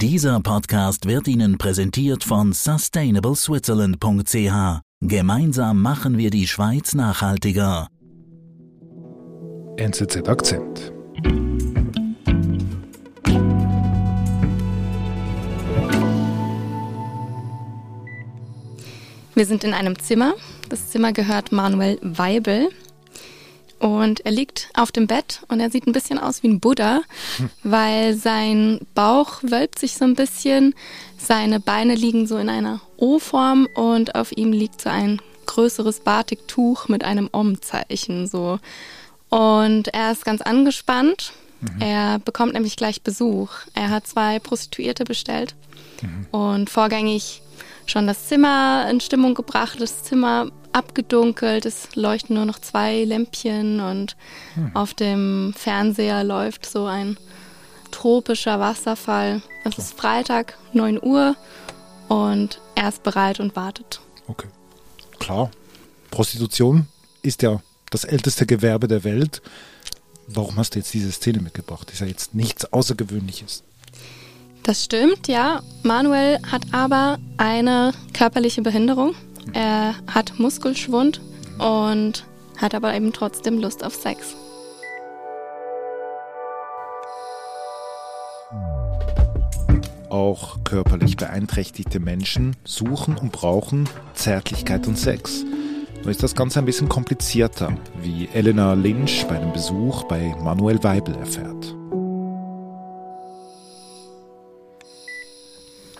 Dieser Podcast wird Ihnen präsentiert von sustainableswitzerland.ch. Gemeinsam machen wir die Schweiz nachhaltiger. NZZ Akzent. Wir sind in einem Zimmer. Das Zimmer gehört Manuel Weibel. Und er liegt auf dem Bett und er sieht ein bisschen aus wie ein Buddha, hm. weil sein Bauch wölbt sich so ein bisschen, seine Beine liegen so in einer O-Form und auf ihm liegt so ein größeres Batiktuch mit einem Om-Zeichen so. Und er ist ganz angespannt. Mhm. Er bekommt nämlich gleich Besuch. Er hat zwei Prostituierte bestellt mhm. und vorgängig schon das Zimmer in Stimmung gebracht, das Zimmer abgedunkelt, es leuchten nur noch zwei Lämpchen und hm. auf dem Fernseher läuft so ein tropischer Wasserfall. Es ist Freitag, 9 Uhr und er ist bereit und wartet. Okay. Klar. Prostitution ist ja das älteste Gewerbe der Welt. Warum hast du jetzt diese Szene mitgebracht? Ist ja jetzt nichts Außergewöhnliches. Das stimmt, ja. Manuel hat aber eine körperliche Behinderung. Er hat Muskelschwund und hat aber eben trotzdem Lust auf Sex. Auch körperlich beeinträchtigte Menschen suchen und brauchen Zärtlichkeit und Sex. Nur ist das Ganze ein bisschen komplizierter, wie Elena Lynch bei einem Besuch bei Manuel Weibel erfährt.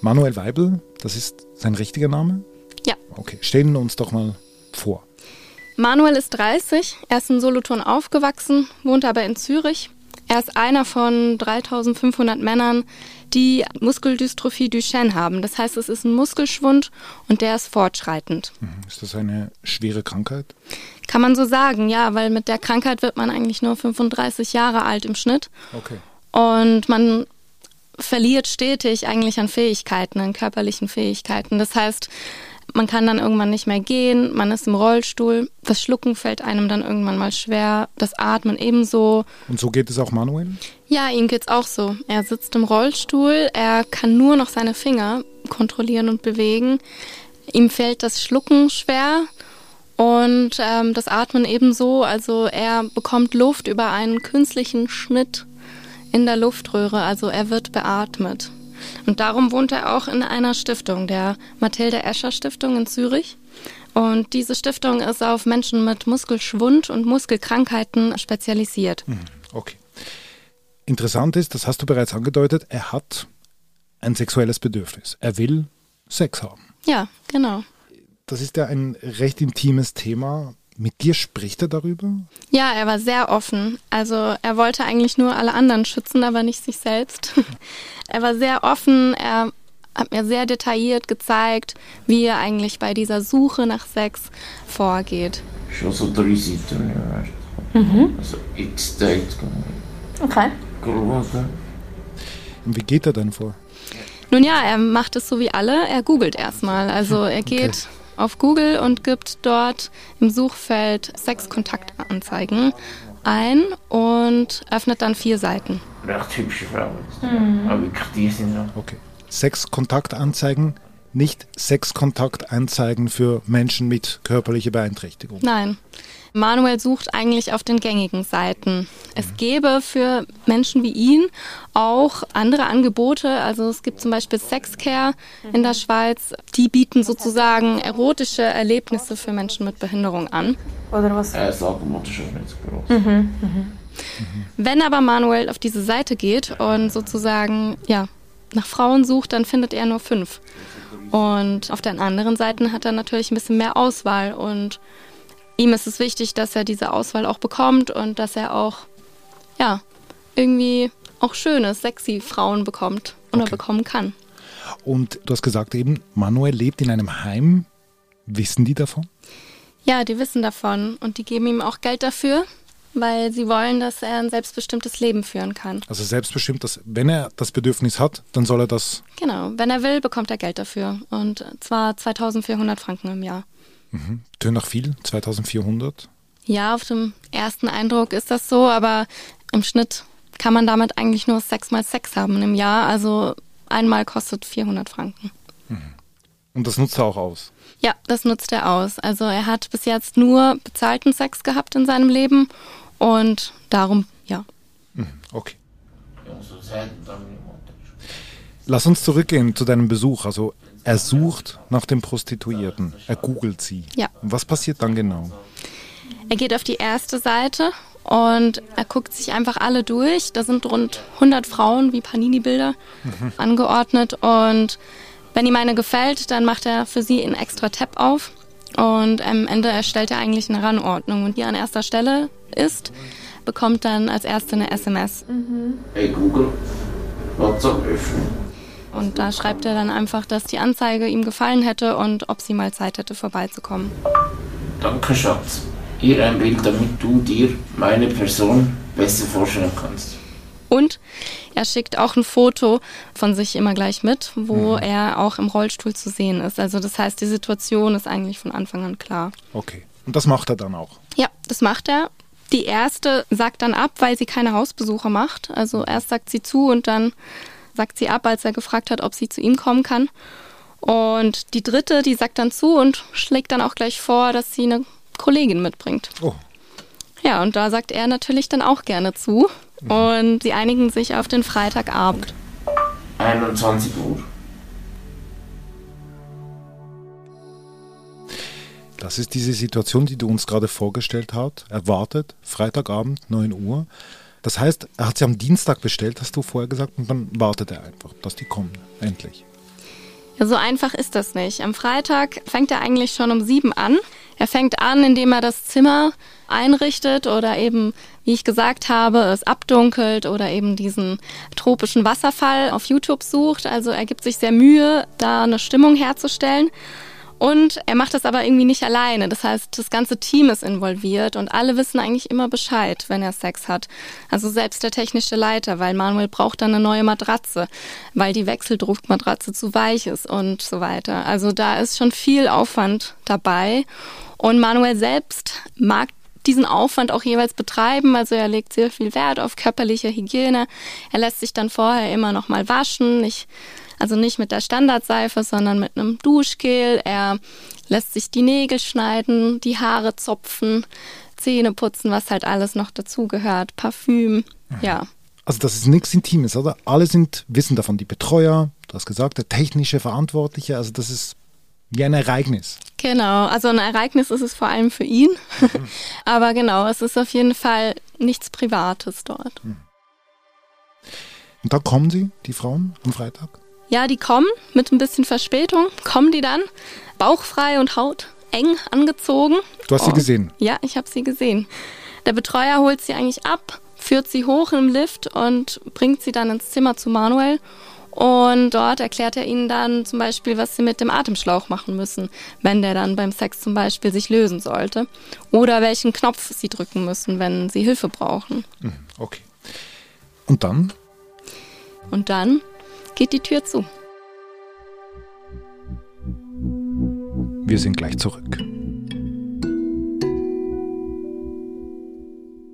Manuel Weibel, das ist sein richtiger Name? Okay, stellen wir uns doch mal vor. Manuel ist 30, er ist in Solothurn aufgewachsen, wohnt aber in Zürich. Er ist einer von 3500 Männern, die Muskeldystrophie Duchenne haben. Das heißt, es ist ein Muskelschwund und der ist fortschreitend. Mhm. Ist das eine schwere Krankheit? Kann man so sagen, ja, weil mit der Krankheit wird man eigentlich nur 35 Jahre alt im Schnitt. Okay. Und man verliert stetig eigentlich an Fähigkeiten, an körperlichen Fähigkeiten. Das heißt, man kann dann irgendwann nicht mehr gehen, man ist im Rollstuhl, das Schlucken fällt einem dann irgendwann mal schwer, das Atmen ebenso. Und so geht es auch Manuel? Ja, ihm geht's auch so. Er sitzt im Rollstuhl, er kann nur noch seine Finger kontrollieren und bewegen. Ihm fällt das Schlucken schwer und ähm, das Atmen ebenso. Also er bekommt Luft über einen künstlichen Schnitt in der Luftröhre, also er wird beatmet. Und darum wohnt er auch in einer Stiftung, der Mathilde Escher Stiftung in Zürich. Und diese Stiftung ist auf Menschen mit Muskelschwund und Muskelkrankheiten spezialisiert. Hm, okay. Interessant ist, das hast du bereits angedeutet, er hat ein sexuelles Bedürfnis. Er will Sex haben. Ja, genau. Das ist ja ein recht intimes Thema. Mit dir spricht er darüber? Ja, er war sehr offen. Also er wollte eigentlich nur alle anderen schützen, aber nicht sich selbst. er war sehr offen. Er hat mir sehr detailliert gezeigt, wie er eigentlich bei dieser Suche nach Sex vorgeht. Schon so drei Seiten, ja. Mhm. Also X-Date. Okay. Und wie geht er dann vor? Nun ja, er macht es so wie alle. Er googelt erstmal. Also er geht okay auf Google und gibt dort im Suchfeld Sexkontaktanzeigen ein und öffnet dann vier Seiten. Recht hübsche Frauen. Mhm. Aber die sind noch. Okay. Sexkontaktanzeigen, nicht Sexkontaktanzeigen für Menschen mit körperlicher Beeinträchtigung. Nein. Manuel sucht eigentlich auf den gängigen Seiten. Es gäbe für Menschen wie ihn auch andere Angebote. Also es gibt zum Beispiel Sexcare in der Schweiz. Die bieten sozusagen erotische Erlebnisse für Menschen mit Behinderung an. Oder was? Angebot ist nicht so groß. Mhm, mhm. Wenn aber Manuel auf diese Seite geht und sozusagen ja, nach Frauen sucht, dann findet er nur fünf. Und auf den anderen Seiten hat er natürlich ein bisschen mehr Auswahl und ihm ist es wichtig, dass er diese Auswahl auch bekommt und dass er auch, ja, irgendwie auch schöne, sexy Frauen bekommt oder okay. bekommen kann. Und du hast gesagt eben, Manuel lebt in einem Heim. Wissen die davon? Ja, die wissen davon und die geben ihm auch Geld dafür, weil sie wollen, dass er ein selbstbestimmtes Leben führen kann. Also selbstbestimmt, dass wenn er das Bedürfnis hat, dann soll er das. Genau, wenn er will, bekommt er Geld dafür und zwar 2400 Franken im Jahr. Mhm. Tönt nach viel, 2400? Ja, auf dem ersten Eindruck ist das so, aber im Schnitt kann man damit eigentlich nur sechsmal Sex haben im Jahr. Also einmal kostet 400 Franken. Und das nutzt er auch aus. Ja, das nutzt er aus. Also er hat bis jetzt nur bezahlten Sex gehabt in seinem Leben und darum, ja. Mhm, Okay. Ja, de min moder. Lass uns zurückgehen zu deinem Besuch. Also er sucht nach den Prostituierten. Er googelt sie. Ja. Was passiert dann genau? Er geht auf die erste Seite und er guckt sich einfach alle durch. Da sind rund 100 Frauen wie Panini-Bilder angeordnet und wenn ihm eine gefällt, dann macht er für sie einen extra Tab auf und am Ende erstellt er eigentlich eine Rangordnung und die an erster Stelle ist, bekommt dann als erste eine SMS. Hey Google, WhatsApp öffnen. Und da schreibt er dann einfach, dass die Anzeige ihm gefallen hätte und ob sie mal Zeit hätte, vorbeizukommen. Danke, Schatz. Hier ein Bild, damit du dir meine Person besser vorstellen kannst. Und er schickt auch ein Foto von sich immer gleich mit, wo er auch im Rollstuhl zu sehen ist. Also das heißt, die Situation ist eigentlich von Anfang an klar. Okay. Und das macht er dann auch. Ja, das macht er. Die erste sagt dann ab, weil sie keine Hausbesuche macht. Also erst sagt sie zu und dann sagt sie ab, als er gefragt hat, ob sie zu ihm kommen kann. Und die dritte, die sagt dann zu und schlägt dann auch gleich vor, dass sie eine Kollegin mitbringt. Oh, Ja, und da sagt er natürlich dann auch gerne zu. Und sie einigen sich auf den Freitagabend. 21 Uhr. das ist diese Situation, die du uns gerade vorgestellt hast. Er wartet, Freitagabend, 9 Uhr. Das heißt, er hat sie am Dienstag bestellt, hast du vorher gesagt, und dann wartet er einfach, dass die kommen. Endlich. Ja, so einfach ist das nicht. Am Freitag fängt er eigentlich schon um sieben an. Er fängt an, indem er das Zimmer einrichtet oder eben, wie ich gesagt habe, es abdunkelt oder eben diesen tropischen Wasserfall auf YouTube sucht. Also er gibt sich sehr Mühe, da eine Stimmung herzustellen. Und er macht das aber irgendwie nicht alleine. Das heißt, das ganze Team ist involviert und alle wissen eigentlich immer Bescheid, wenn er Sex hat. Also selbst der technische Leiter, weil Manuel braucht dann eine neue Matratze, weil die Wechseldruckmatratze zu weich ist und so weiter. Also da ist schon viel Aufwand dabei. Und Manuel selbst mag diesen Aufwand auch jeweils betreiben. Also er legt sehr viel Wert auf körperliche Hygiene. Er lässt sich dann vorher immer noch mal waschen. Ich also nicht mit der Standardseife, sondern mit einem Duschgel. Er lässt sich die Nägel schneiden, die Haare zupfen, Zähne putzen, was halt alles noch dazugehört. Parfüm, ja. Also das ist nichts Intimes, oder? Alle sind, wissen davon, die Betreuer, du hast gesagt, der technische Verantwortliche, also das ist wie ein Ereignis. Genau, also ein Ereignis ist es vor allem für ihn. Aber genau, es ist auf jeden Fall nichts Privates dort. Und da kommen sie, die Frauen, am Freitag? Ja, die kommen mit ein bisschen Verspätung, kommen die dann, bauchfrei und hauteng angezogen. Du hast sie Und- gesehen. Ja, ich habe sie gesehen. Der Betreuer holt sie eigentlich ab, führt sie hoch im Lift und bringt sie dann ins Zimmer zu Manuel. Und dort erklärt er ihnen dann zum Beispiel, was sie mit dem Atemschlauch machen müssen, wenn der dann beim Sex zum Beispiel sich lösen sollte. Oder welchen Knopf sie drücken müssen, wenn sie Hilfe brauchen. Mhm, Okay. Und dann? Und dann geht die Tür zu. Wir sind gleich zurück.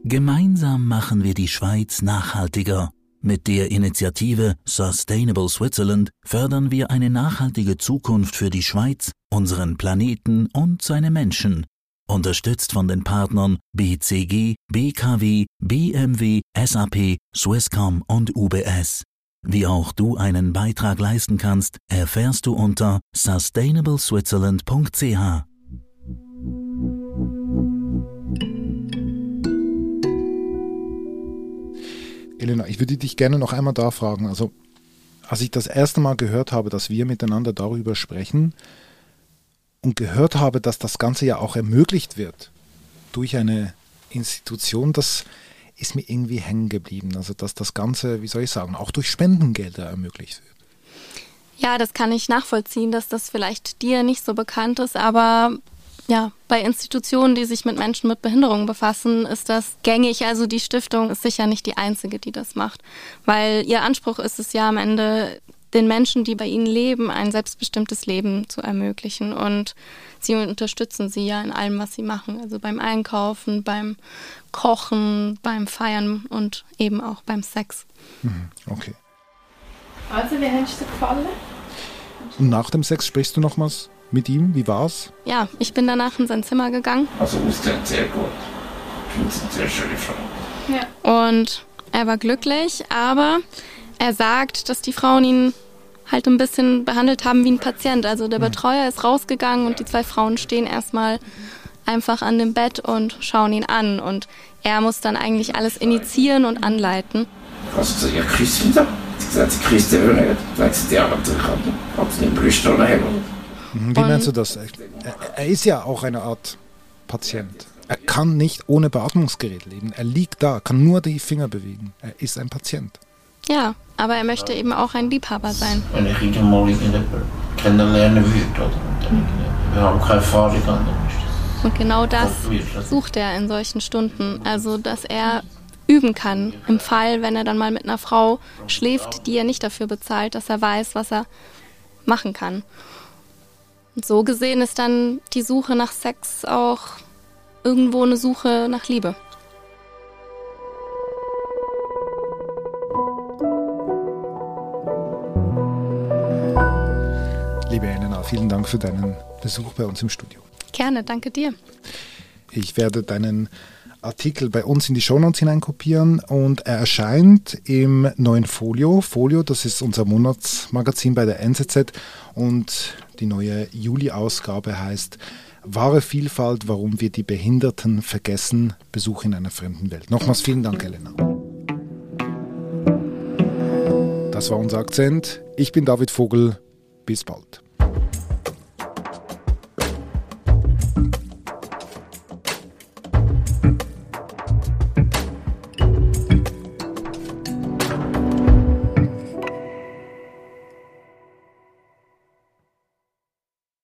Gemeinsam machen wir die Schweiz nachhaltiger. Mit der Initiative Sustainable Switzerland fördern wir eine nachhaltige Zukunft für die Schweiz, unseren Planeten und seine Menschen. Unterstützt von den Partnern BCG, BKW, BMW, SAP, Swisscom und UBS. Wie auch du einen Beitrag leisten kannst, erfährst du unter sustainableswitzerland.ch. Elena, ich würde dich gerne noch einmal da fragen. Also, als ich das erste Mal gehört habe, dass wir miteinander darüber sprechen und gehört habe, dass das Ganze ja auch ermöglicht wird durch eine Institution, das ist mir irgendwie hängen geblieben. Also, dass das Ganze, wie soll ich sagen, auch durch Spendengelder ermöglicht wird. Ja, das kann ich nachvollziehen, dass das vielleicht dir nicht so bekannt ist, aber ja, bei Institutionen, die sich mit Menschen mit Behinderungen befassen, ist das gängig. Also die Stiftung ist sicher nicht die einzige, die das macht, weil ihr Anspruch ist es ja am Ende, den Menschen, die bei ihnen leben, ein selbstbestimmtes Leben zu ermöglichen. Und sie unterstützen sie ja in allem, was sie machen. Also beim Einkaufen, beim Kochen, beim Feiern und eben auch beim Sex. Mhm, Okay. Also, wie hast du gefallen? Und nach dem Sex sprichst du nochmals mit ihm? Wie war's? Ja, ich bin danach in sein Zimmer gegangen. Also ausgesehen sehr gut. Du bist eine sehr schöne Frau. Ja. Und er war glücklich, aber er sagt, dass die Frauen ihn halt ein bisschen behandelt haben wie ein Patient. Also der Betreuer ist rausgegangen und die zwei Frauen stehen erstmal einfach an dem Bett und schauen ihn an. Und er muss dann eigentlich alles initiieren und anleiten. Also gesagt, ja, küss wieder. Sie gesagt, sie küsst ja nicht. Hat sie habe sie den Brüsten haben. Mhm, Wie meinst du das? Er, er ist ja auch eine Art Patient. Er kann nicht ohne Beatmungsgerät leben. Er liegt da, kann nur die Finger bewegen. Er ist ein Patient. Ja, aber er möchte eben auch ein Liebhaber sein. Wenn ich irgendwann mal kennenlernen würde, wir haben keine Erfahrung Und genau das Wirklich? sucht er in solchen Stunden. Also, dass er üben kann. Im Fall, wenn er dann mal mit einer Frau schläft, die er nicht dafür bezahlt, dass er weiß, was er machen kann. Und so gesehen ist dann die Suche nach Sex auch irgendwo eine Suche nach Liebe. Vielen Dank für deinen Besuch bei uns im Studio. Gerne, danke dir. Ich werde deinen Artikel bei uns in die Shownotes hineinkopieren und er erscheint im neuen Folio. Folio, das ist unser Monatsmagazin bei der NZZ und die neue Juli-Ausgabe heißt Wahre Vielfalt, warum wir die Behinderten vergessen, Besuch in einer fremden Welt. Nochmals vielen Dank, Elena. Das war unser Akzent. Ich bin David Vogel. Bis bald.